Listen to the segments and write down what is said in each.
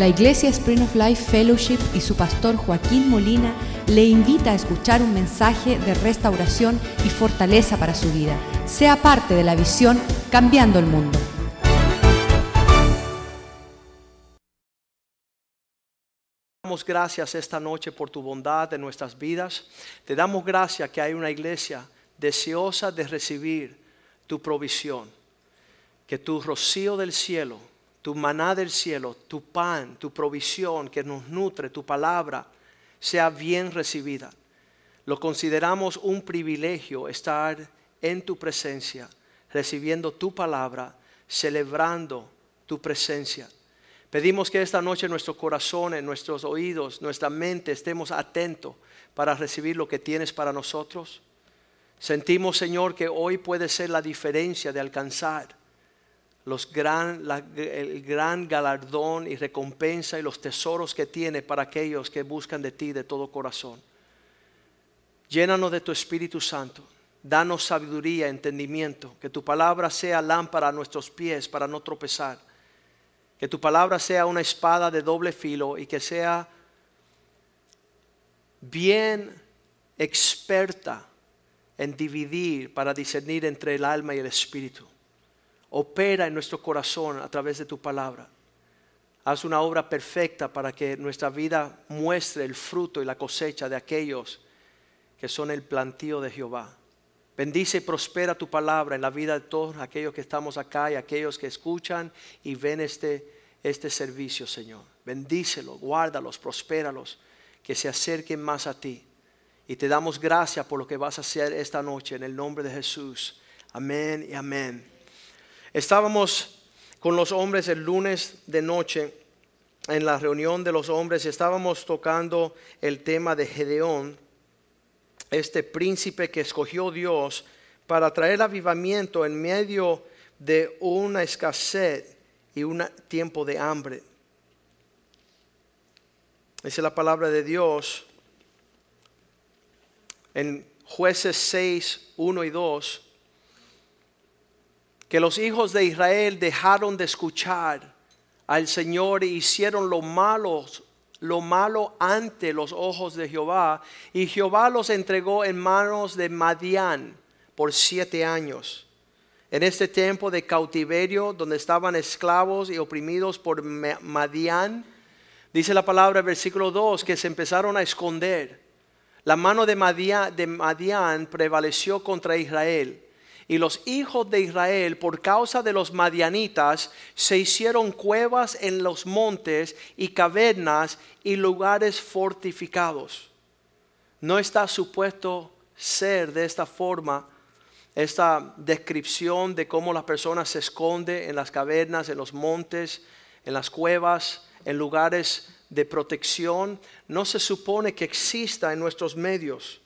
La Iglesia Spring of Life Fellowship y su pastor Joaquín Molina le invita a escuchar un mensaje de restauración y fortaleza para su vida. Sea parte de la visión Cambiando el Mundo. damos gracias esta noche por tu bondad en nuestras vidas. Te damos gracias que hay una iglesia deseosa de recibir tu provisión. Que tu rocío del cielo, tu maná del cielo, tu pan, tu provisión que nos nutre, tu palabra, sea bien recibida. Lo consideramos un privilegio estar en tu presencia, recibiendo tu palabra, celebrando tu presencia. Pedimos que esta noche nuestro corazón, en nuestros oídos, nuestra mente estemos atentos para recibir lo que tienes para nosotros. Sentimos, Señor, que hoy puede ser la diferencia de alcanzar los gran, el gran galardón y recompensa y los tesoros que tiene para aquellos que buscan de ti de todo corazón. Llénanos de tu Espíritu Santo. Danos sabiduría, entendimiento. Que tu palabra sea lámpara a nuestros pies para no tropezar que tu palabra sea una espada de doble filo y que sea bien experta en dividir para discernir entre el alma y el espíritu. Opera en nuestro corazón a través de tu palabra. Haz una obra perfecta para que nuestra vida muestre el fruto y la cosecha de aquellos que son el plantío de Jehová. Bendice y prospera tu palabra en la vida de todos aquellos que estamos acá y aquellos que escuchan y ven este, este servicio, Señor. Bendícelos, guárdalos, prospéralos, que se acerquen más a ti. Y te damos gracias por lo que vas a hacer esta noche en el nombre de Jesús. Amén y amén. Estábamos con los hombres el lunes de noche en la reunión de los hombres. Estábamos tocando el tema de Gedeón este príncipe que escogió Dios para traer avivamiento en medio de una escasez y un tiempo de hambre. Es la palabra de Dios en jueces 6, 1 y 2, que los hijos de Israel dejaron de escuchar al Señor e hicieron lo malo lo malo ante los ojos de Jehová, y Jehová los entregó en manos de Madián por siete años. En este tiempo de cautiverio, donde estaban esclavos y oprimidos por Madián, dice la palabra, versículo 2, que se empezaron a esconder. La mano de Madián, de Madián prevaleció contra Israel y los hijos de Israel, por causa de los madianitas, se hicieron cuevas en los montes y cavernas y lugares fortificados. No está supuesto ser de esta forma esta descripción de cómo la persona se esconde en las cavernas, en los montes, en las cuevas, en lugares de protección, no se supone que exista en nuestros medios.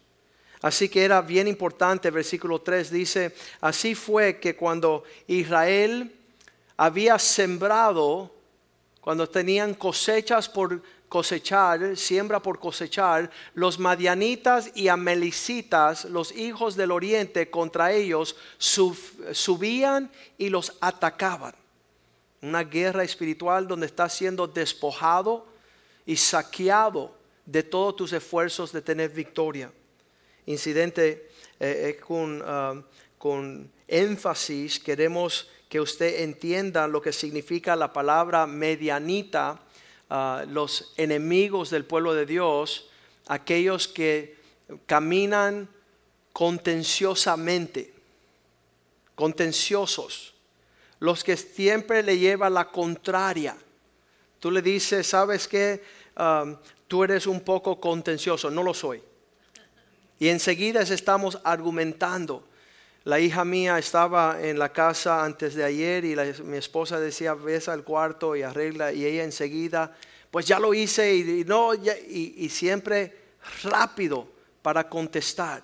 Así que era bien importante, versículo 3 dice, así fue que cuando Israel había sembrado, cuando tenían cosechas por cosechar, siembra por cosechar, los madianitas y amelicitas, los hijos del oriente, contra ellos subían y los atacaban. Una guerra espiritual donde está siendo despojado y saqueado de todos tus esfuerzos de tener victoria incidente eh, con, ah, con énfasis queremos que usted entienda lo que significa la palabra medianita, ah, los enemigos del pueblo de Dios, aquellos que caminan contenciosamente, contenciosos, los que siempre le llevan la contraria. Tú le dices, ¿sabes qué? Ah, tú eres un poco contencioso, no lo soy. Y enseguida estamos argumentando. La hija mía estaba en la casa antes de ayer y mi esposa decía, ves al cuarto y arregla. Y ella enseguida, pues ya lo hice y, no, y, siempre rápido para contestar.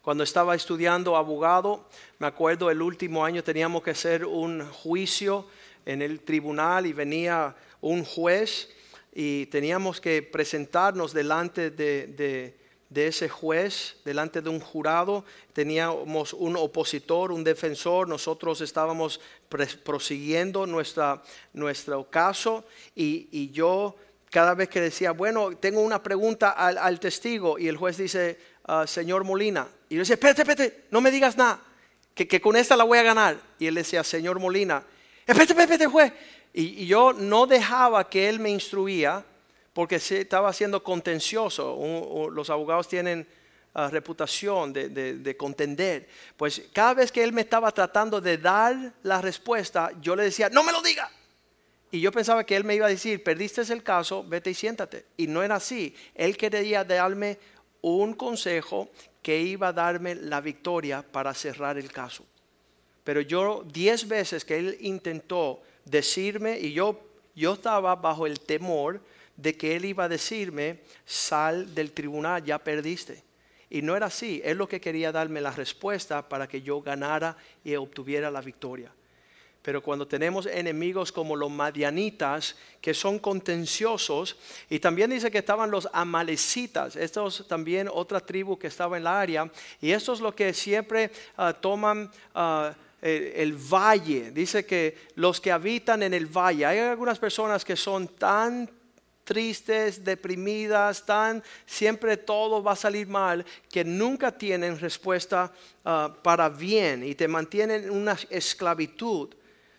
Cuando estaba estudiando abogado, me acuerdo el último año teníamos que hacer un juicio en el tribunal y venía un juez y teníamos que presentarnos delante de de ese juez delante de un jurado. Teníamos un opositor, un defensor. Nosotros estábamos prosiguiendo nuestra, nuestro caso y, yo cada vez que decía, bueno, tengo una pregunta al, testigo y el juez dice, ah, señor Molina. Y yo decía, espérate, espérate, no me digas nada, que, que, con esta la voy a ganar. Y él decía, señor Molina, espérate, espérate, juez. Y, y yo no dejaba que él me instruía porque se estaba siendo contencioso. los abogados tienen ah, reputación de, contender. Pues cada vez que él me estaba tratando de dar la respuesta, yo le decía, no me lo diga. Y yo pensaba que él me iba a decir, perdiste el caso, vete y siéntate. Y no era así. Él quería darme un consejo que iba a darme la victoria para cerrar el caso. Pero yo diez veces que él intentó decirme y yo, yo estaba bajo el temor de que él iba a decirme, sal del tribunal, ya perdiste. Y no era así, él lo que quería darme la respuesta para que yo ganara y obtuviera la victoria. Pero cuando tenemos enemigos como los madianitas, que son contenciosos, y también dice que estaban los amalecitas, estos también otra tribu que estaba en la área, y esto es lo que siempre ah, toman... Ah, el, valle, dice que los que habitan en el valle, hay algunas personas que son tan tristes, deprimidas, tan siempre todo va a salir mal, que nunca tienen respuesta ah, para bien y te mantienen en una esclavitud.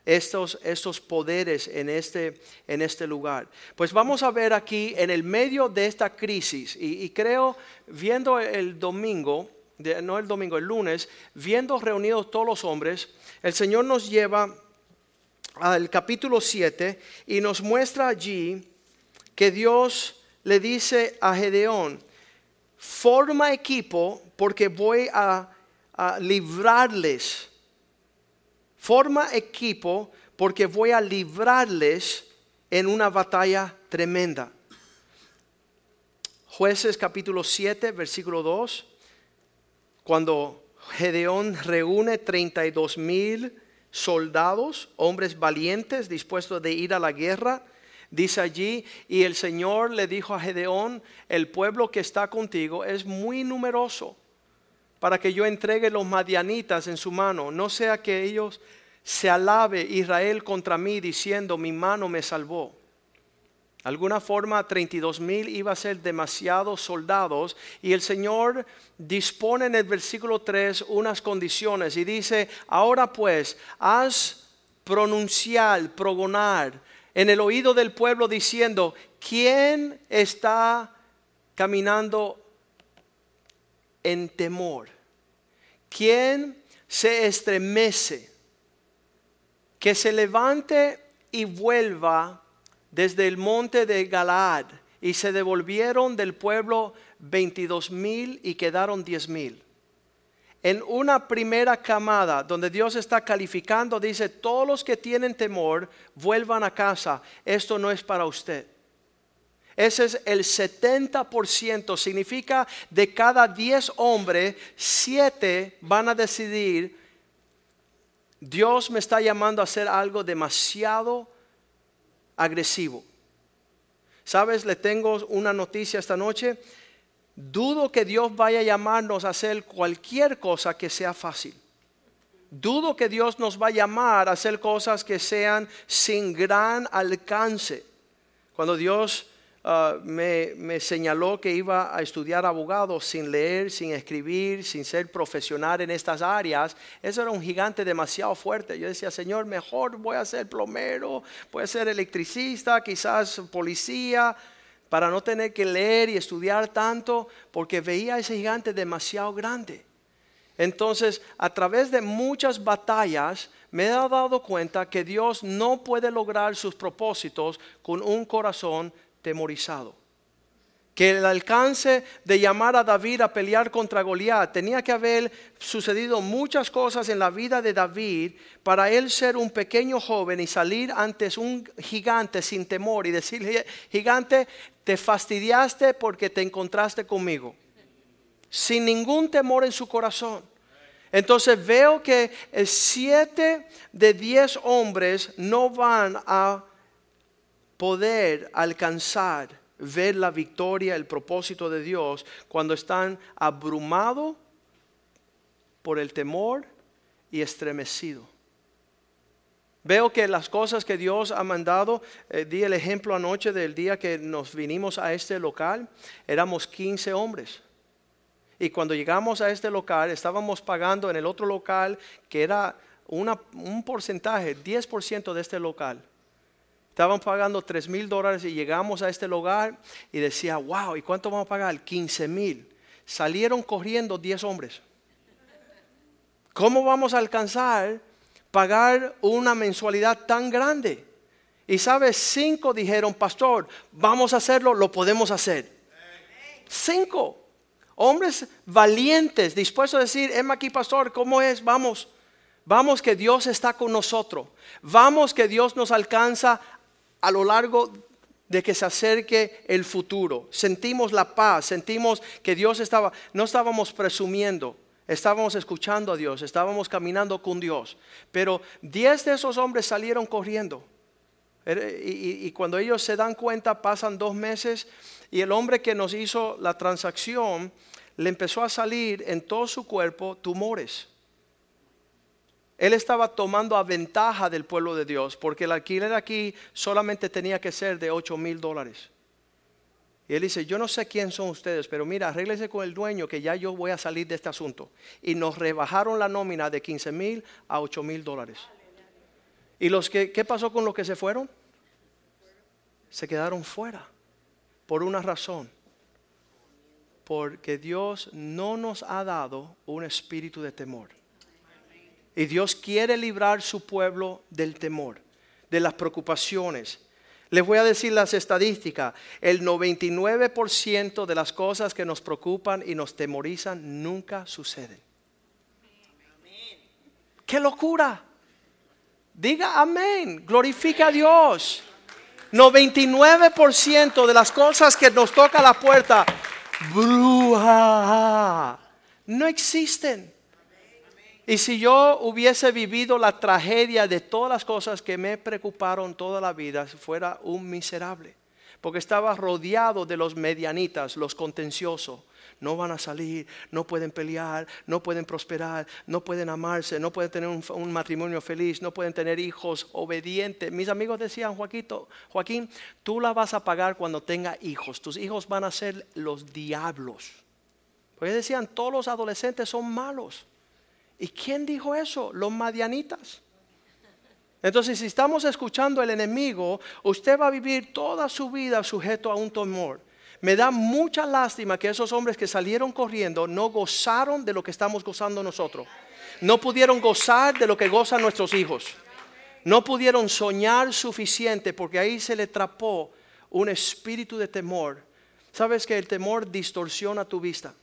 Estos, estos poderes en este, en este lugar. Pues vamos a ver aquí en el medio de esta crisis, y, creo, viendo el domingo, no el domingo, el lunes, viendo reunidos todos los hombres, el Señor nos lleva al capítulo 7 y nos muestra allí que Dios le dice a Gedeón, forma equipo porque voy a, librarles. Forma equipo porque voy a librarles en una batalla tremenda. Jueces capítulo 7, versículo 2, cuando Gedeón reúne 32 mil soldados, hombres valientes dispuestos de ir a la guerra, Dice allí, y el Señor le dijo a Gedeón, el pueblo que está contigo es muy numeroso para que yo entregue los madianitas en su mano, no sea que ellos se alabe Israel contra mí diciendo, mi mano me salvó. Alguna forma 32 mil iba a ser demasiados soldados y el Señor dispone en el versículo 3 unas condiciones y dice, ahora pues, haz pronunciar, progonar en el oído del pueblo diciendo, ¿quién está caminando en temor? ¿Quién se estremece? Que se levante y vuelva desde el monte de Galaad. Y se devolvieron del pueblo veintidós mil y quedaron diez mil en una primera camada donde Dios está calificando, dice, todos los que tienen temor, vuelvan a casa, esto no es para usted. Ese es el 70%, significa de cada 10 hombres, 7 van a decidir, Dios me está llamando a hacer algo demasiado agresivo. ¿Sabes? Le tengo una noticia esta noche Dudo que Dios vaya a llamarnos a hacer cualquier cosa que sea fácil. Dudo que Dios nos va a llamar a hacer cosas que sean sin gran alcance. Cuando Dios ah, me, me, señaló que iba a estudiar abogado sin leer, sin escribir, sin ser profesional en estas áreas, eso era un gigante demasiado fuerte. Yo decía, Señor, mejor voy a ser plomero, voy a ser electricista, quizás policía para no tener que leer y estudiar tanto, porque veía a ese gigante demasiado grande. Entonces, a través de muchas batallas, me he dado cuenta que Dios no puede lograr sus propósitos con un corazón temorizado que el alcance de llamar a David a pelear contra Goliat tenía que haber sucedido muchas cosas en la vida de David para él ser un pequeño joven y salir ante un gigante sin temor y decirle, gigante, te fastidiaste porque te encontraste conmigo, sin ningún temor en su corazón. Entonces veo que siete de diez hombres no van a poder alcanzar ver la victoria, el propósito de Dios cuando están abrumados por el temor y estremecidos. Veo que las cosas que Dios ha mandado, eh, di el ejemplo anoche del día que nos vinimos a este local, éramos 15 hombres. Y cuando llegamos a este local, estábamos pagando en el otro local, que era un porcentaje, 10% de este local. Estaban pagando 3 mil dólares y llegamos a este lugar y decía, wow, ¿y cuánto vamos a pagar? 15 mil. Salieron corriendo 10 hombres. ¿Cómo vamos a alcanzar pagar una mensualidad tan grande? Y sabes, cinco dijeron, pastor, vamos a hacerlo, lo podemos hacer. Cinco. Hombres valientes, dispuestos a decir, Emma aquí, pastor, ¿cómo es? Vamos. Vamos que Dios está con nosotros. Vamos que Dios nos alcanza a lo largo de que se acerque el futuro. Sentimos la paz, sentimos que Dios estaba, no estábamos presumiendo, estábamos escuchando a Dios, estábamos caminando con Dios. Pero diez de esos hombres salieron corriendo. Y, cuando ellos se dan cuenta, pasan dos meses y el hombre que nos hizo la transacción le empezó a salir en todo su cuerpo tumores. Él estaba tomando a ventaja del pueblo de Dios, porque el alquiler aquí solamente tenía que ser de 8 mil dólares. Y él dice, yo no sé quién son ustedes, pero mira, arréglese con el dueño que ya yo voy a salir de este asunto. Y nos rebajaron la nómina de 15 mil a 8 mil dólares. ¿Y los que, qué pasó con los que se fueron? Se quedaron fuera por una razón. Porque Dios no nos ha dado un espíritu de temor y Dios quiere librar su pueblo del temor, de las preocupaciones. Les voy a decir las estadísticas. El 99% de las cosas que nos preocupan y nos temorizan nunca suceden. ¡Qué locura! Diga amén. Glorifica a Dios. 99% de las cosas que nos toca la puerta, bruja, no existen. Y si yo hubiese vivido la tragedia de todas las cosas que me preocuparon toda la vida, fuera un miserable. Porque estaba rodeado de los medianitas, los contenciosos. No van a salir, no pueden pelear, no pueden prosperar, no pueden amarse, no pueden tener un, matrimonio feliz, no pueden tener hijos obedientes. Mis amigos decían, Joaquín, tú la vas a pagar cuando tenga hijos. Tus hijos van a ser los diablos. Porque decían, todos los adolescentes son malos. ¿Y quién dijo eso? Los madianitas. Entonces, si estamos escuchando al enemigo, usted va a vivir toda su vida sujeto a un temor. Me da mucha lástima que esos hombres que salieron corriendo no gozaron de lo que estamos gozando nosotros. No pudieron gozar de lo que gozan nuestros hijos. No pudieron soñar suficiente porque ahí se le trapó un espíritu de temor. Sabes que el temor distorsiona tu vista.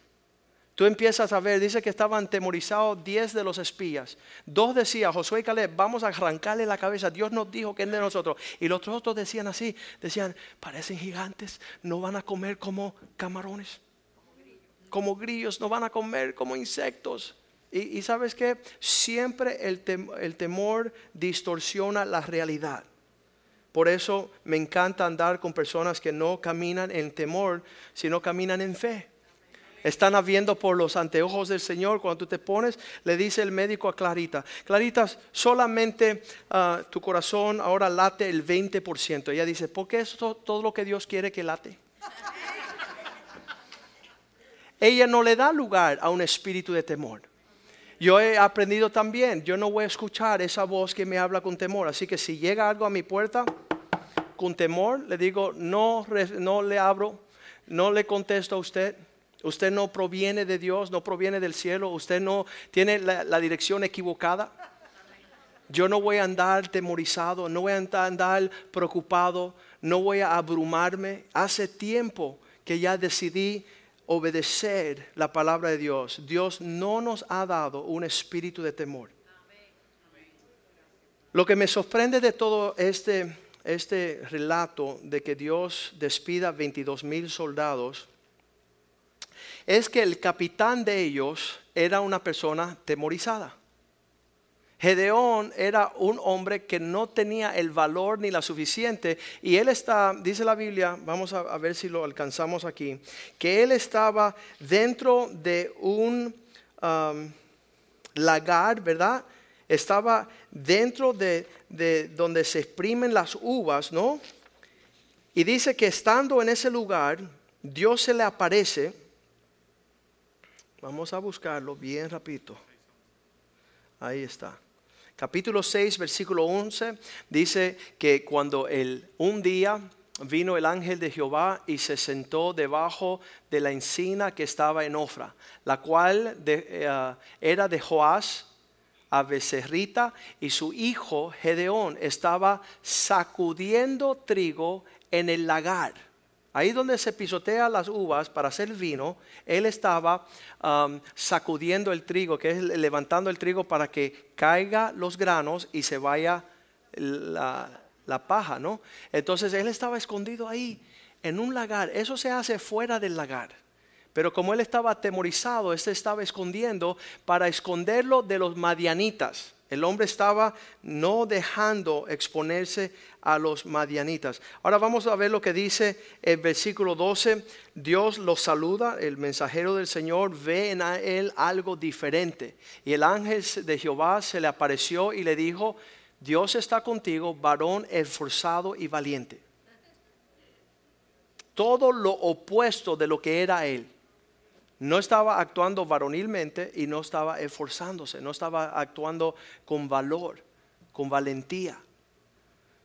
Tú empiezas a ver, dice que estaban temorizados diez de los espías. Dos decían, Josué y Caleb, vamos a arrancarle la cabeza. Dios nos dijo que es de nosotros. Y los otros decían así, decían, parecen gigantes, no van a comer como camarones, como grillos, no van a comer como insectos. Y, sabes que siempre el, el temor distorsiona la realidad. Por eso me encanta andar con personas que no caminan en temor, sino caminan en fe están habiendo por los anteojos del Señor. Cuando tú te pones, le dice el médico a Clarita, Clarita, solamente ah, tu corazón ahora late el 20%. Ella dice, ¿por qué es todo lo que Dios quiere que late? Ella no le da lugar a un espíritu de temor. Yo he aprendido también, yo no voy a escuchar esa voz que me habla con temor. Así que si llega algo a mi puerta con temor, le digo, no, no le abro, no le contesto a usted Usted no proviene de Dios, no proviene del cielo, usted no tiene la, dirección equivocada. Yo no voy a andar temorizado, no voy a andar preocupado, no voy a abrumarme. Hace tiempo que ya decidí obedecer la palabra de Dios. Dios no nos ha dado un espíritu de temor. Lo que me sorprende de todo este, este relato de que Dios despida 22 mil soldados es que el capitán de ellos era una persona temorizada. Gedeón era un hombre que no tenía el valor ni la suficiente y él está, dice la Biblia, vamos a, ver si lo alcanzamos aquí, que él estaba dentro de un um, lagar, ¿verdad? Estaba dentro de, de donde se exprimen las uvas, ¿no? Y dice que estando en ese lugar, Dios se le aparece. Vamos a buscarlo bien rapidito. Ahí está capítulo 6, versículo 11, dice que cuando el, un día vino el ángel de Jehová y se sentó debajo de la encina que estaba en Ofra, la cual eh, era de Joás a Becerrita y su hijo Gedeón estaba sacudiendo trigo en el lagar. Ahí donde se pisotea las uvas para hacer vino, él estaba um, sacudiendo el trigo, que es levantando el trigo para que caiga los granos y se vaya la, paja, ¿no? Entonces él estaba escondido ahí, en un lagar. Eso se hace fuera del lagar. Pero como él estaba atemorizado, él se estaba escondiendo para esconderlo de los madianitas. El hombre estaba no dejando exponerse a los madianitas. Ahora vamos a ver lo que dice el versículo 12. Dios lo saluda, el mensajero del Señor ve en él algo diferente. Y el ángel de Jehová se le apareció y le dijo, Dios está contigo, varón esforzado y valiente. Todo lo opuesto de lo que era él no estaba actuando varonilmente y no estaba esforzándose, no estaba actuando con valor, con valentía.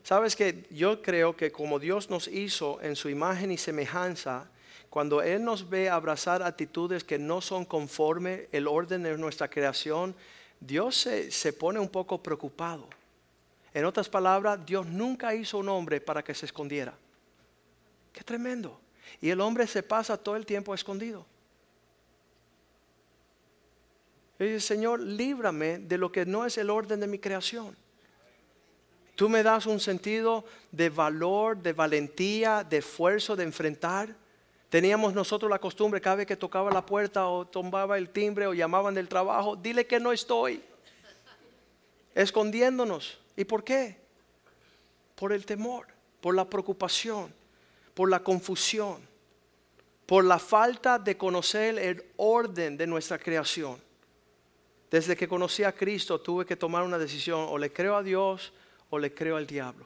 Sabes que yo creo que como Dios nos hizo en su imagen y semejanza, cuando Él nos ve abrazar actitudes que no son conforme el orden de nuestra creación, Dios se, se pone un poco preocupado. En otras palabras, Dios nunca hizo un hombre para que se escondiera. Qué tremendo. Y el hombre se pasa todo el tiempo escondido. Y dice, Señor, líbrame de lo que no es el orden de mi creación. Tú me das un sentido de valor, de valentía, de esfuerzo, de enfrentar. Teníamos nosotros la costumbre cada vez que tocaba la puerta o tomaba el timbre o llamaban del trabajo, dile que no estoy. Escondiéndonos. ¿Y por qué? Por el temor, por la preocupación, por la confusión, por la falta de conocer el orden de nuestra creación. Desde que conocí a Cristo tuve que tomar una decisión, o le creo a Dios o le creo al diablo.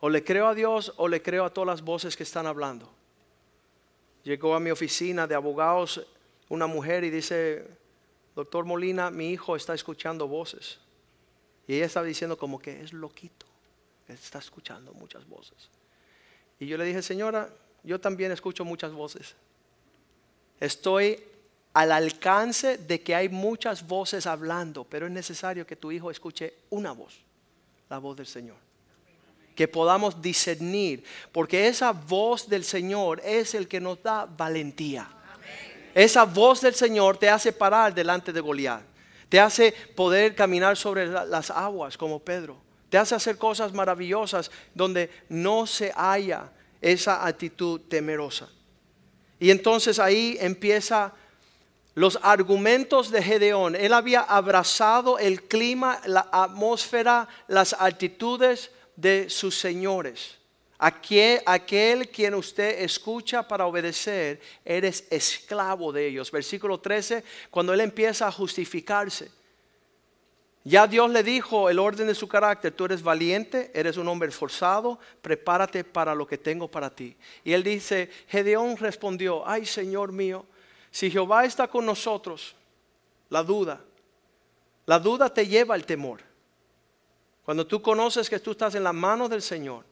O le creo a Dios o le creo a todas las voces que están hablando. Llegó a mi oficina de abogados una mujer y dice, doctor Molina, mi hijo está escuchando voces. Y ella estaba diciendo como que es loquito, está escuchando muchas voces. Y yo le dije, señora, yo también escucho muchas voces. Estoy al alcance de que hay muchas voces hablando, pero es necesario que tu hijo escuche una voz, la voz del Señor. Que podamos discernir, porque esa voz del Señor es el que nos da valentía. Esa voz del Señor te hace parar delante de Goliat, te hace poder caminar sobre las aguas como Pedro, te hace hacer cosas maravillosas donde no se haya esa actitud temerosa. Y entonces ahí empieza los argumentos de Gedeón. Él había abrazado el clima, la atmósfera, las actitudes de sus señores. Aquel, aquel quien usted escucha para obedecer, eres esclavo de ellos. Versículo 13, cuando él empieza a justificarse. Ya Dios le dijo el orden de su carácter, tú eres valiente, eres un hombre esforzado, prepárate para lo que tengo para ti. Y él dice, Gedeón respondió, ay Señor mío, si Jehová está con nosotros, la duda, la duda te lleva al temor. Cuando tú conoces que tú estás en la mano del Señor,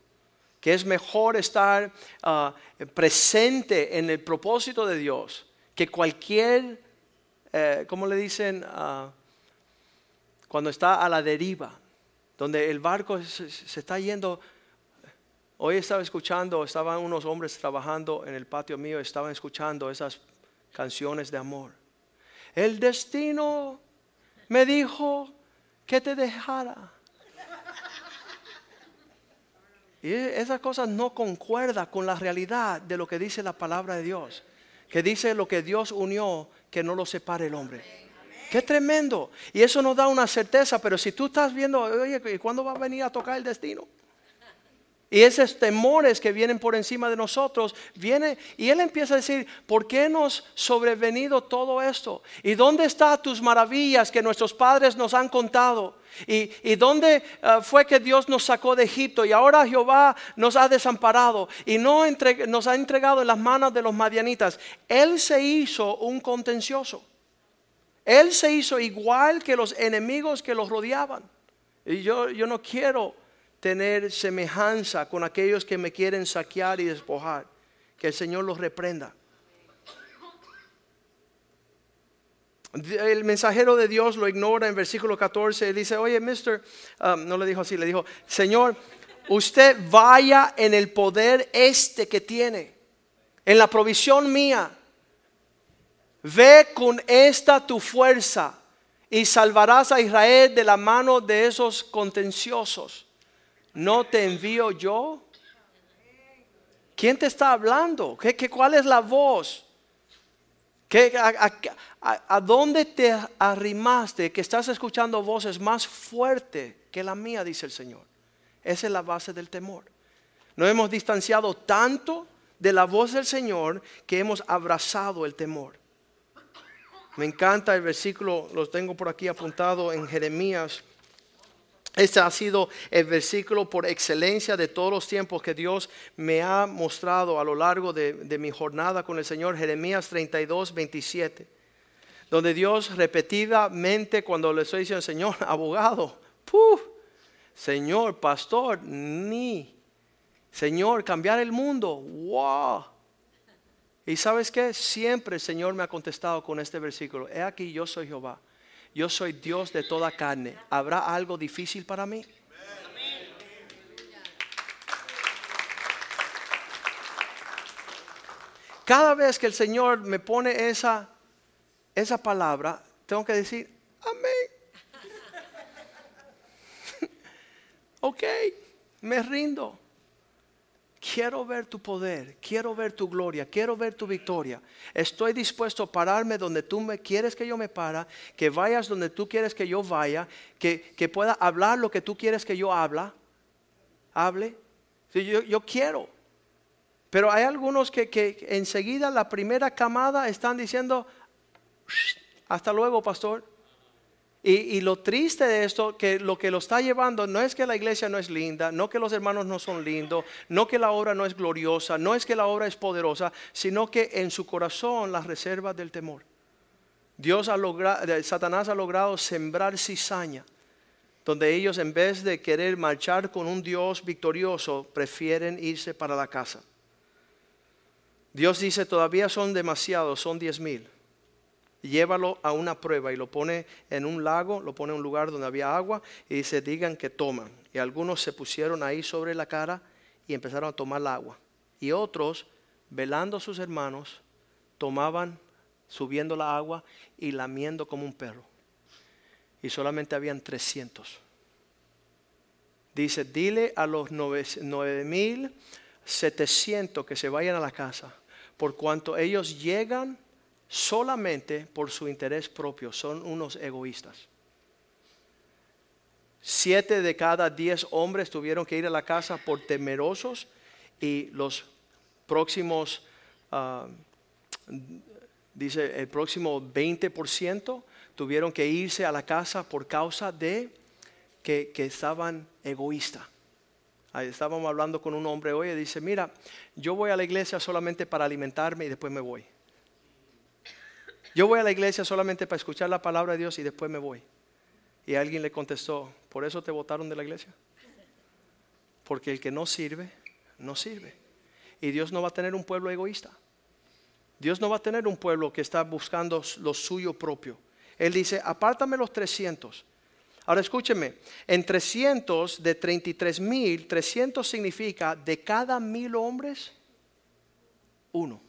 que es mejor estar ah, presente en el propósito de Dios que cualquier, eh, ¿cómo le dicen? Ah, cuando está a la deriva, donde el barco se, se está yendo. Hoy estaba escuchando, estaban unos hombres trabajando en el patio mío, estaban escuchando esas canciones de amor. El destino me dijo que te dejara. Y esas cosas no concuerdan con la realidad de lo que dice la palabra de Dios. Que dice lo que Dios unió, que no lo separe el hombre. Qué tremendo. Y eso nos da una certeza, pero si tú estás viendo, oye, ¿cuándo va a venir a tocar el destino? Y esos temores que vienen por encima de nosotros, viene y él empieza a decir, ¿por qué nos sobrevenido todo esto? ¿Y dónde están tus maravillas que nuestros padres nos han contado? ¿Y, dónde ah, fue que Dios nos sacó de Egipto? Y ahora Jehová nos ha desamparado y no nos ha entregado en las manos de los madianitas. Él se hizo un contencioso. Él se hizo igual que los enemigos que los rodeaban. Y yo, yo no quiero tener semejanza con aquellos que me quieren saquear y despojar. Que el Señor los reprenda. El mensajero de Dios lo ignora en versículo 14. Él dice, oye, mister, um, no le dijo así, le dijo, Señor, usted vaya en el poder este que tiene, en la provisión mía. Ve con esta tu fuerza y salvarás a Israel de la mano de esos contenciosos. ¿No te envío yo? ¿Quién te está hablando? ¿Qué, cuál es la voz? ¿Qué, a, dónde te arrimaste que estás escuchando voces más fuertes que la mía, dice el Señor? Esa es la base del temor. Nos hemos distanciado tanto de la voz del Señor que hemos abrazado el temor. Me encanta el versículo, lo tengo por aquí apuntado en Jeremías este ha sido el versículo por excelencia de todos los tiempos que Dios me ha mostrado a lo largo de, mi jornada con el Señor, Jeremías 32, 27, donde Dios repetidamente cuando le estoy diciendo, Señor, abogado, Señor, pastor, ni, Señor, cambiar el mundo, wow. Y sabes qué, siempre el Señor me ha contestado con este versículo, he aquí yo soy Jehová yo soy Dios de toda carne. ¿Habrá algo difícil para mí? Cada vez que el Señor me pone esa, esa palabra, tengo que decir, amén. ok, me rindo. Quiero ver tu poder, quiero ver tu gloria, quiero ver tu victoria. Estoy dispuesto a pararme donde tú me quieres que yo me para, que vayas donde tú quieres que yo vaya, que, pueda hablar lo que tú quieres que yo habla, hable. yo, yo quiero. Pero hay algunos que, que enseguida la primera camada están diciendo, hasta luego, pastor. Y, lo triste de esto, que lo que lo está llevando no es que la iglesia no es linda, no que los hermanos no son lindos, no que la obra no es gloriosa, no es que la obra es poderosa, sino que en su corazón las reservas del temor. Dios ha logrado, Satanás ha logrado sembrar cizaña, donde ellos en vez de querer marchar con un Dios victorioso, prefieren irse para la casa. Dios dice, todavía son demasiados, son diez mil llévalo a una prueba y lo pone en un lago, lo pone en un lugar donde había agua y dice, digan que toman. Y algunos se pusieron ahí sobre la cara y empezaron a tomar el agua. Y otros, velando a sus hermanos, tomaban, subiendo la agua y lamiendo como un perro. Y solamente habían 300. Dice, dile a los 9700 que se vayan a la casa, por cuanto ellos llegan solamente por su interés propio, son unos egoístas. Siete de cada diez hombres tuvieron que ir a la casa por temerosos y los próximos, ah, dice el próximo 20% tuvieron que irse a la casa por causa de que, que estaban egoístas. Estábamos hablando con un hombre hoy y dice, mira, yo voy a la iglesia solamente para alimentarme y después me voy. Yo voy a la iglesia solamente para escuchar la palabra de Dios y después me voy. Y alguien le contestó, ¿por eso te votaron de la iglesia? Porque el que no sirve, no sirve. Y Dios no va a tener un pueblo egoísta. Dios no va a tener un pueblo que está buscando lo suyo propio. Él dice, apártame los 300. Ahora escúcheme, en 300 de 33 mil, 300 significa de cada mil hombres, uno.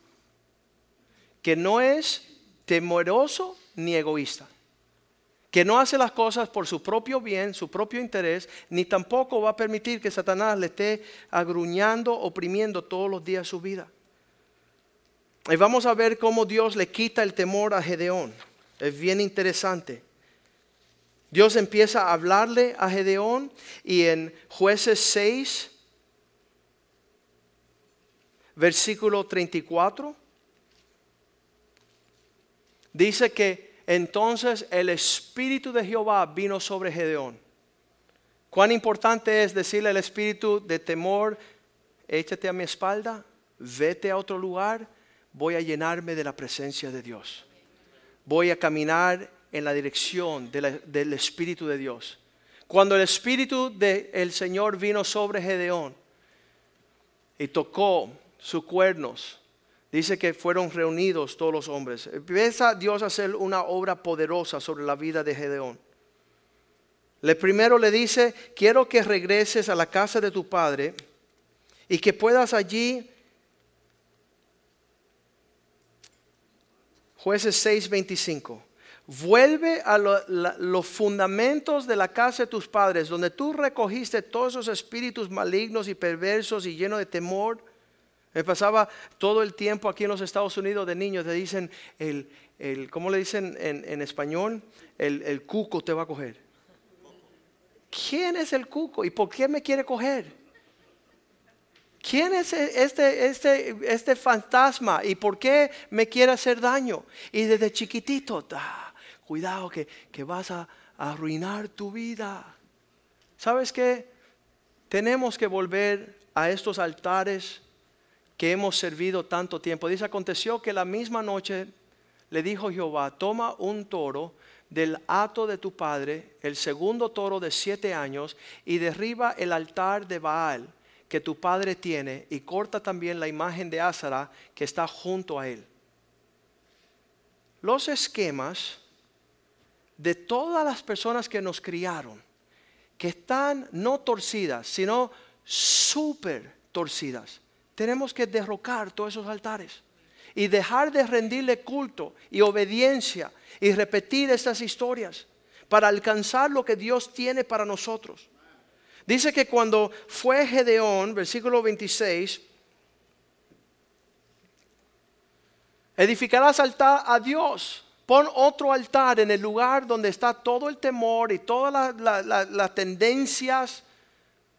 Que no es temeroso ni egoísta, que no hace las cosas por su propio bien, su propio interés, ni tampoco va a permitir que Satanás le esté agruñando, oprimiendo todos los días su vida. Y vamos a ver cómo Dios le quita el temor a Gedeón. Es bien interesante. Dios empieza a hablarle a Gedeón y en jueces 6, versículo 34, dice que entonces el Espíritu de Jehová vino sobre Gedeón. Cuán importante es decirle al Espíritu de temor, échate a mi espalda, vete a otro lugar, voy a llenarme de la presencia de Dios. Voy a caminar en la dirección del Espíritu de Dios. Cuando el Espíritu del Señor vino sobre Gedeón y tocó sus cuernos, dice que fueron reunidos todos los hombres. Empieza Dios a hacer una obra poderosa sobre la vida de Gedeón. Le primero le dice, quiero que regreses a la casa de tu padre y que puedas allí, jueces 6:25, vuelve a los fundamentos de la casa de tus padres, donde tú recogiste todos esos espíritus malignos y perversos y llenos de temor. Me pasaba todo el tiempo aquí en los Estados Unidos de niños, te dicen, el, el ¿cómo le dicen en, español? El, el cuco te va a coger. ¿Quién es el cuco y por qué me quiere coger? ¿Quién es este, este, este fantasma y por qué me quiere hacer daño? Y desde chiquitito, cuidado que, que vas a, arruinar tu vida. ¿Sabes qué? Tenemos que volver a estos altares que hemos servido tanto tiempo. Dice, aconteció que la misma noche le dijo Jehová, toma un toro del hato de tu padre, el segundo toro de siete años, y derriba el altar de Baal que tu padre tiene y corta también la imagen de Ázara que está junto a él. Los esquemas de todas las personas que nos criaron, que están no torcidas, sino súper torcidas, tenemos que derrocar todos esos altares y dejar de rendirle culto y obediencia y repetir estas historias para alcanzar lo que Dios tiene para nosotros. Dice que cuando fue Gedeón, versículo 26, edificarás altar a Dios. Pon otro altar en el lugar donde está todo el temor y todas las tendencias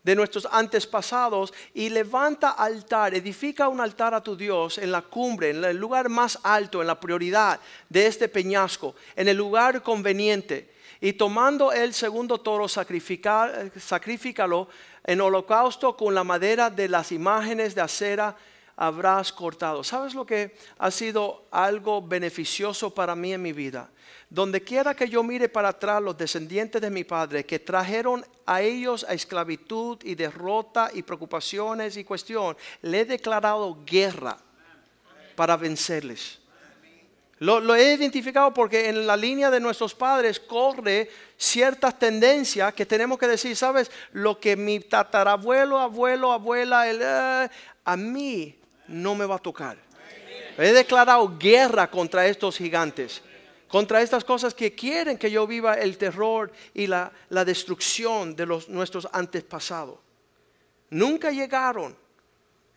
de nuestros antepasados y levanta altar, edifica un altar a tu Dios en la cumbre, en el lugar más alto, en la prioridad de este peñasco, en el lugar conveniente. Y tomando el segundo toro, sacrifícalo en holocausto con la madera de las imágenes de acera habrás cortado. ¿Sabes lo que ha sido algo beneficioso para mí en mi vida? Donde quiera que yo mire para atrás los descendientes de mi padre que trajeron a ellos a esclavitud y derrota y preocupaciones y cuestión, le he declarado guerra para vencerles. Lo, he identificado porque en la línea de nuestros padres corre ciertas tendencias que tenemos que decir, ¿sabes? Lo que mi tatarabuelo, abuelo, abuela, eh, a mí no me va a tocar. He declarado guerra contra estos gigantes, contra estas cosas que quieren que yo viva el terror y la, la destrucción de los, nuestros antepasados. Nunca llegaron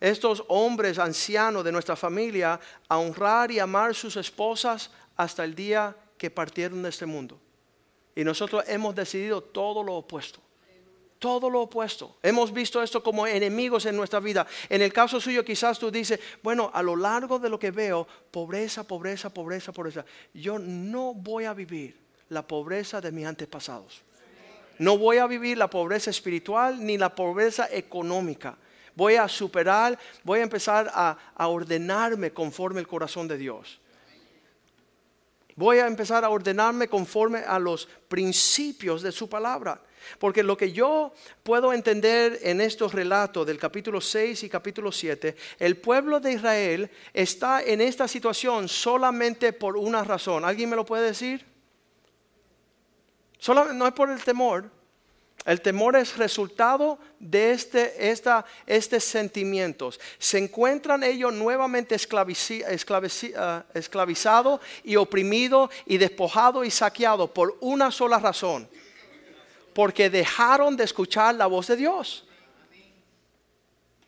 estos hombres ancianos de nuestra familia a honrar y amar sus esposas hasta el día que partieron de este mundo. Y nosotros hemos decidido todo lo opuesto. Todo lo opuesto. Hemos visto esto como enemigos en nuestra vida. En el caso suyo quizás tú dices, bueno, a lo largo de lo que veo, pobreza, pobreza, pobreza, pobreza. Yo no voy a vivir la pobreza de mis antepasados. No voy a vivir la pobreza espiritual ni la pobreza económica voy a superar, voy a empezar a, ordenarme conforme el corazón de Dios. Voy a empezar a ordenarme conforme a los principios de su palabra. Porque lo que yo puedo entender en estos relatos del capítulo 6 y capítulo 7, el pueblo de Israel está en esta situación solamente por una razón. ¿Alguien me lo puede decir? no es por el temor, el temor es resultado de este, esta, estos sentimientos. Se encuentran ellos nuevamente ah, esclavizados y oprimidos y despojados y saqueados por una sola razón. Porque dejaron de escuchar la voz de Dios.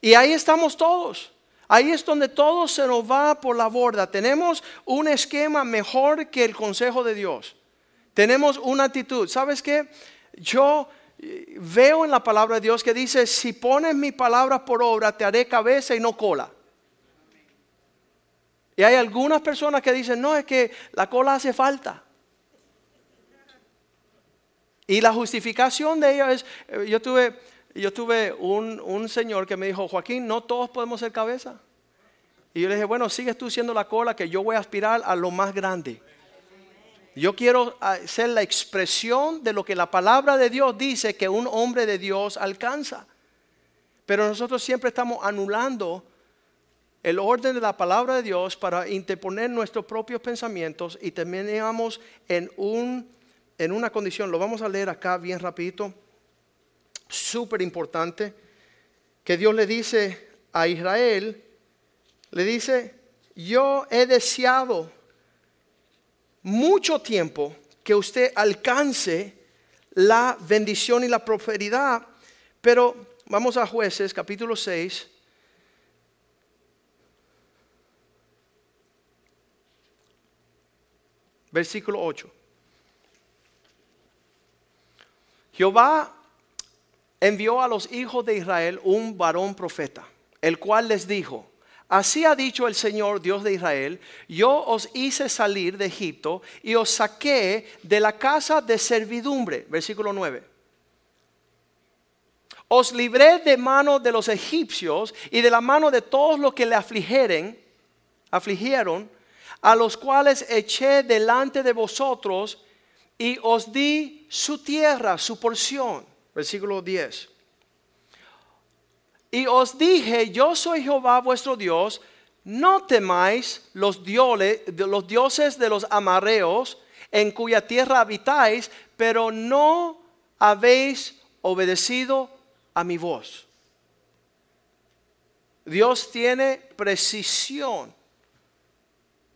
Y ahí estamos todos. Ahí es donde todo se nos va por la borda. Tenemos un esquema mejor que el consejo de Dios. Tenemos una actitud. ¿Sabes qué? Yo eh, veo en la palabra de Dios que dice, si pones mi palabra por obra, te haré cabeza y no cola. Y hay algunas personas que dicen, no, es que la cola hace falta. Y la justificación de ellos es, eh, yo tuve, yo tuve un, un, señor que me dijo, Joaquín, no todos podemos ser cabeza. Y yo le dije, bueno, sigues tú siendo la cola que yo voy a aspirar a lo más grande. Yo quiero ah, ser la expresión de lo que la palabra de Dios dice que un hombre de Dios alcanza. Pero nosotros siempre estamos anulando el orden de la palabra de Dios para interponer nuestros propios pensamientos y terminamos en, un, en una condición, lo vamos a leer acá bien rapidito, súper importante, que Dios le dice a Israel, le dice, yo he deseado mucho tiempo que usted alcance la bendición y la prosperidad, pero vamos a jueces capítulo 6 versículo 8. Jehová envió a los hijos de Israel un varón profeta, el cual les dijo, así ha dicho el Señor Dios de Israel, yo os hice salir de Egipto y os saqué de la casa de servidumbre, versículo 9. Os libré de mano de los egipcios y de la mano de todos los que le afligieron, afligieron a los cuales eché delante de vosotros y os di su tierra, su porción. Versículo 10. Y os dije, yo soy Jehová vuestro Dios, no temáis los, dioses de los amarreos en cuya tierra habitáis, pero no habéis obedecido a mi voz. Dios tiene precisión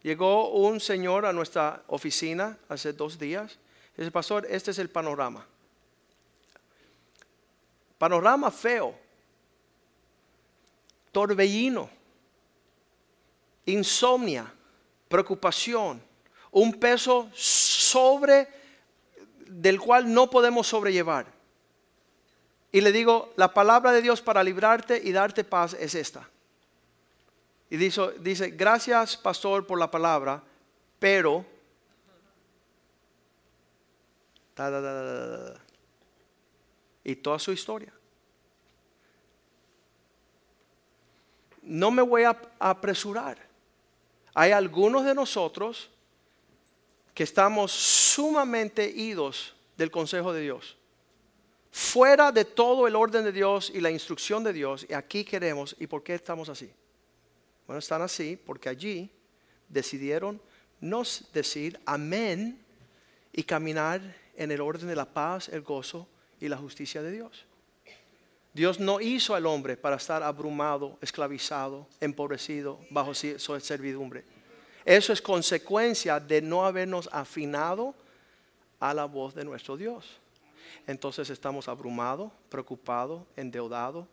Llegó un señor a nuestra oficina hace dos días. Dice, pastor, este es el panorama. Panorama feo, torbellino, insomnia, preocupación, un peso sobre del cual no podemos sobrellevar. Y le digo, la palabra de Dios para librarte y darte paz es esta. Y dice, dice, gracias pastor por la palabra, pero... y toda su historia. No me voy a apresurar. Hay algunos de nosotros que estamos sumamente idos del consejo de Dios. Fuera de todo el orden de Dios y la instrucción de Dios. Y aquí queremos. ¿Y por qué estamos así? Bueno, están así porque allí decidieron no decir amén y caminar en el orden de la paz, el gozo y la justicia de Dios. Dios no hizo al hombre para estar abrumado, esclavizado, empobrecido, bajo servidumbre. Eso es consecuencia de no habernos afinado a la voz de nuestro Dios. Entonces estamos abrumados, preocupados, endeudados,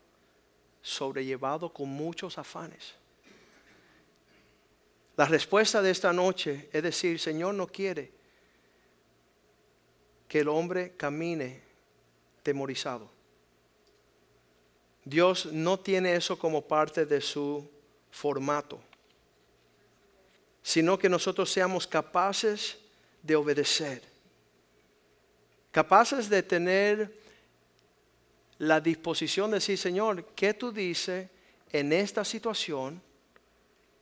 sobrellevados con muchos afanes. La respuesta de esta noche es decir, Señor no quiere que el hombre camine temorizado. Dios no tiene eso como parte de su formato, sino que nosotros seamos capaces de obedecer, capaces de tener la disposición de decir, Señor, ¿qué tú dices en esta situación?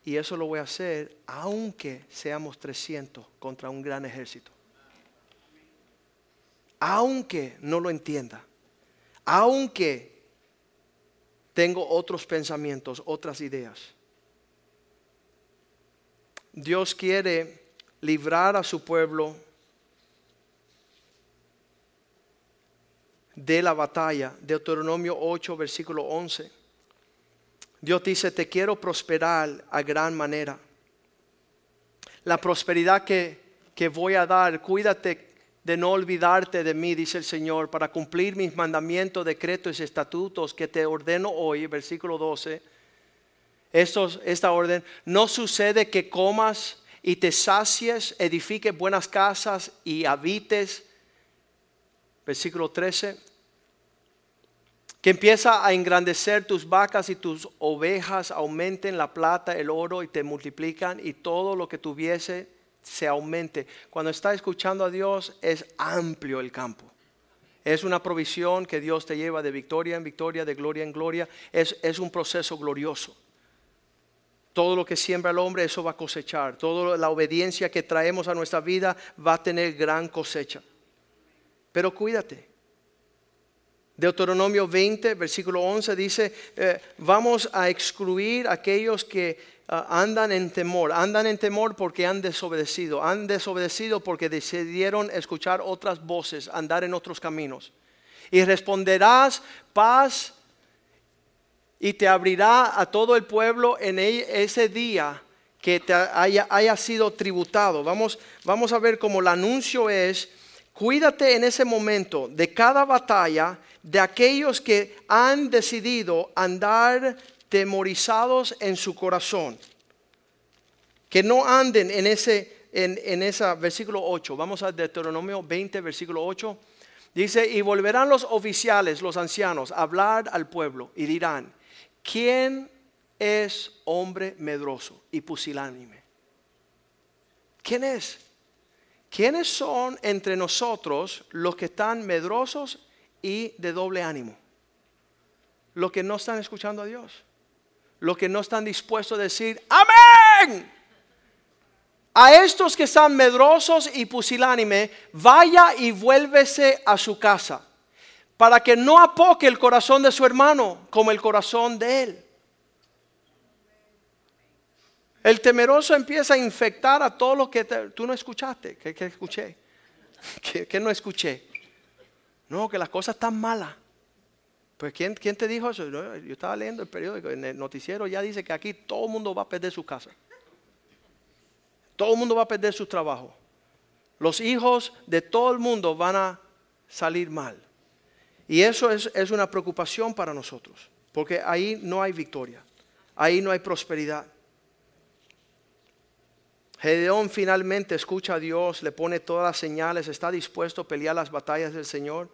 Y eso lo voy a hacer aunque seamos 300 contra un gran ejército. Aunque no lo entienda. Aunque tengo otros pensamientos, otras ideas. Dios quiere librar a su pueblo de la batalla. Deuteronomio 8, versículo 11. Dios dice, te quiero prosperar a gran manera. La prosperidad que, que voy a dar, cuídate de no olvidarte de mí, dice el Señor, para cumplir mis mandamientos, decretos y estatutos que te ordeno hoy, versículo 12. estos, esta orden, no sucede que comas y te sacies, edifiques buenas casas y habites. Versículo 13. Que empieza a engrandecer tus vacas y tus ovejas, aumenten la plata, el oro y te multiplican y todo lo que tuviese se aumente. Cuando está escuchando a Dios es amplio el campo. Es una provisión que Dios te lleva de victoria en victoria, de gloria en gloria. Es, es un proceso glorioso. Todo lo que siembra el hombre, eso va a cosechar. Toda la obediencia que traemos a nuestra vida va a tener gran cosecha. Pero cuídate. Deuteronomio 20, versículo 11 dice, eh, vamos a excluir aquellos que ah, andan en temor. Andan en temor porque han desobedecido. Han desobedecido porque decidieron escuchar otras voces, andar en otros caminos. Y responderás paz y te abrirá a todo el pueblo en e, ese día que te haya, haya sido tributado. Vamos, vamos a ver cómo el anuncio es, cuídate en ese momento de cada batalla de aquellos que han decidido andar temorizados en su corazón. Que no anden en ese, en, en versículo 8. Vamos a Deuteronomio 20, versículo 8. Dice, y volverán los oficiales, los ancianos, a hablar al pueblo y dirán, ¿Quién es hombre medroso y pusilánime? ¿Quién es? ¿Quiénes son entre nosotros los que están medrosos y de doble ánimo? Los que no están escuchando a Dios. Los que no están dispuestos a decir, amén. A estos que están medrosos y pusilánime, vaya y vuélvese a su casa para que no apoque el corazón de su hermano como el corazón de él. El temeroso empieza a infectar a todo lo que tú no escuchaste. ¿Qué, escuché? ¿Qué, no escuché? No, que las cosas están malas. Pues ¿quién, ¿quién, te dijo eso? Yo estaba leyendo el periódico, en el noticiero ya dice que aquí todo el mundo va a perder su casa. Todo el mundo va a perder su trabajo. Los hijos de todo el mundo van a salir mal. Y eso es, una preocupación para nosotros, porque ahí no hay victoria, ahí no hay prosperidad. Gedeón finalmente escucha a Dios, le pone todas las señales, está dispuesto a pelear las batallas del Señor.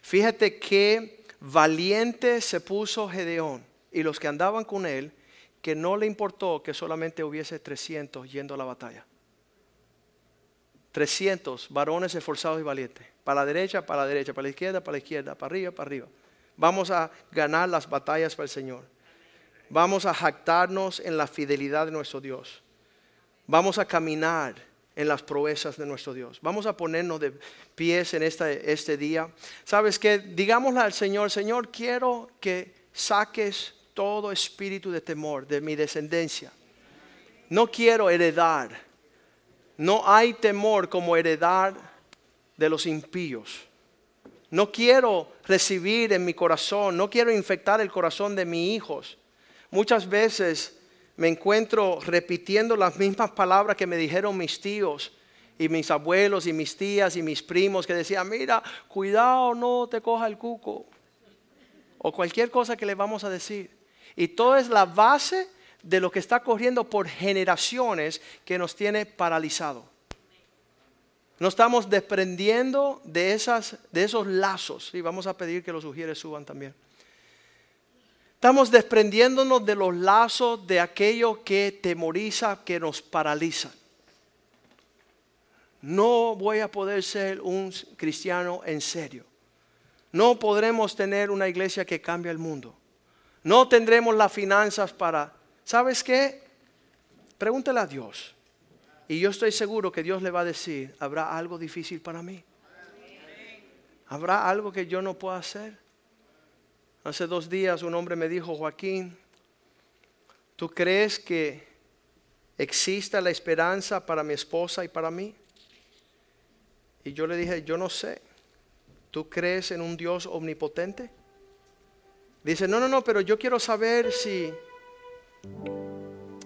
Fíjate qué valiente se puso Gedeón y los que andaban con él, que no le importó que solamente hubiese 300 yendo a la batalla. 300 varones esforzados y valientes. Para la derecha, para la derecha, para la izquierda, para la izquierda, para arriba, para arriba. Vamos a ganar las batallas para el Señor. Vamos a jactarnos en la fidelidad de nuestro Dios. Vamos a caminar en las proezas de nuestro Dios. Vamos a ponernos de pies en este, día. ¿Sabes qué? Digámosle al Señor, Señor, quiero que saques todo espíritu de temor de mi descendencia. No quiero heredar no hay temor como heredar de los impíos. No quiero recibir en mi corazón, no quiero infectar el corazón de mis hijos. Muchas veces me encuentro repitiendo las mismas palabras que me dijeron mis tíos y mis abuelos y mis tías y mis primos que decían, mira, cuidado, no te coja el cuco. O cualquier cosa que le vamos a decir. Y todo es la base de lo que está corriendo por generaciones que nos tiene paralizado. No estamos desprendiendo de, esas, de esos lazos. Y vamos a pedir que los sugieres suban también. Estamos desprendiéndonos de los lazos de aquello que temoriza, que nos paraliza. No voy a poder ser un cristiano en serio. No podremos tener una iglesia que cambie el mundo. No tendremos las finanzas para ¿Sabes qué? Pregúntale a Dios. Y yo estoy seguro que Dios le va a decir, ¿habrá algo difícil para mí? ¿Habrá algo que yo no pueda hacer? Hace dos días un hombre me dijo, Joaquín, ¿tú crees que exista la esperanza para mi esposa y para mí? Y yo le dije, yo no sé. ¿Tú crees en un Dios omnipotente? Dice, no, no, no, pero yo quiero saber si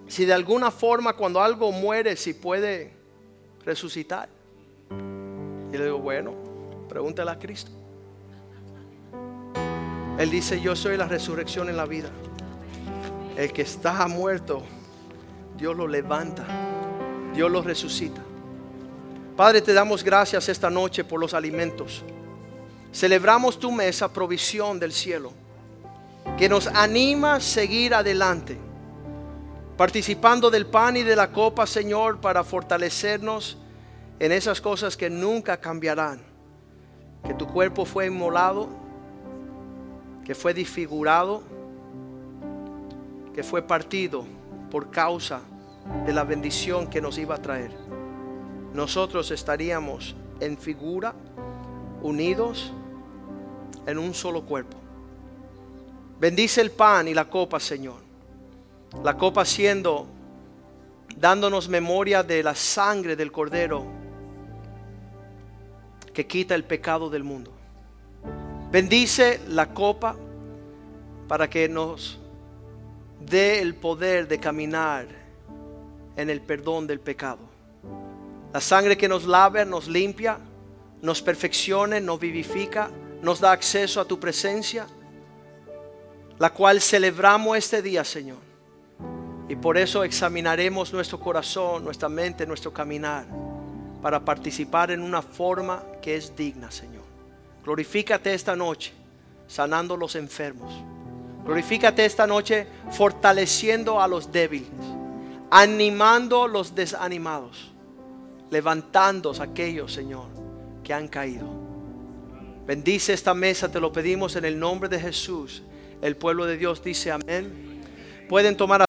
si de alguna forma cuando algo muere, si puede resucitar. Y le digo, bueno, pregúntale a Cristo. Él dice, yo soy la resurrección en la vida. El que está muerto, Dios lo levanta, Dios lo resucita. Padre, te damos gracias esta noche por los alimentos. Celebramos tu mesa, provisión del cielo, que nos anima a seguir adelante, participando del pan y de la copa, Señor, para fortalecernos en esas cosas que nunca cambiarán. Que tu cuerpo fue inmolado, que fue disfigurado, que fue partido por causa de la bendición que nos iba a traer. Nosotros estaríamos en figura, unidos en un solo cuerpo. Bendice el pan y la copa, Señor. La copa siendo, dándonos memoria de la sangre del Cordero que quita el pecado del mundo. Bendice la copa para que nos dé el poder de caminar en el perdón del pecado. La sangre que nos lava, nos limpia, nos perfecciona, nos vivifica, nos da acceso a tu presencia, la cual celebramos este día, Señor. Y por eso examinaremos nuestro corazón, nuestra mente, nuestro caminar, para participar en una forma que es digna, Señor. Glorifícate esta noche, sanando los enfermos Glorifícate esta noche fortaleciendo a los débiles, animando los desanimados, levantando a aquellos, Señor, que han caído. Bendice esta mesa, te lo pedimos en el nombre de Jesús. El pueblo de Dios dice amén. Pueden tomar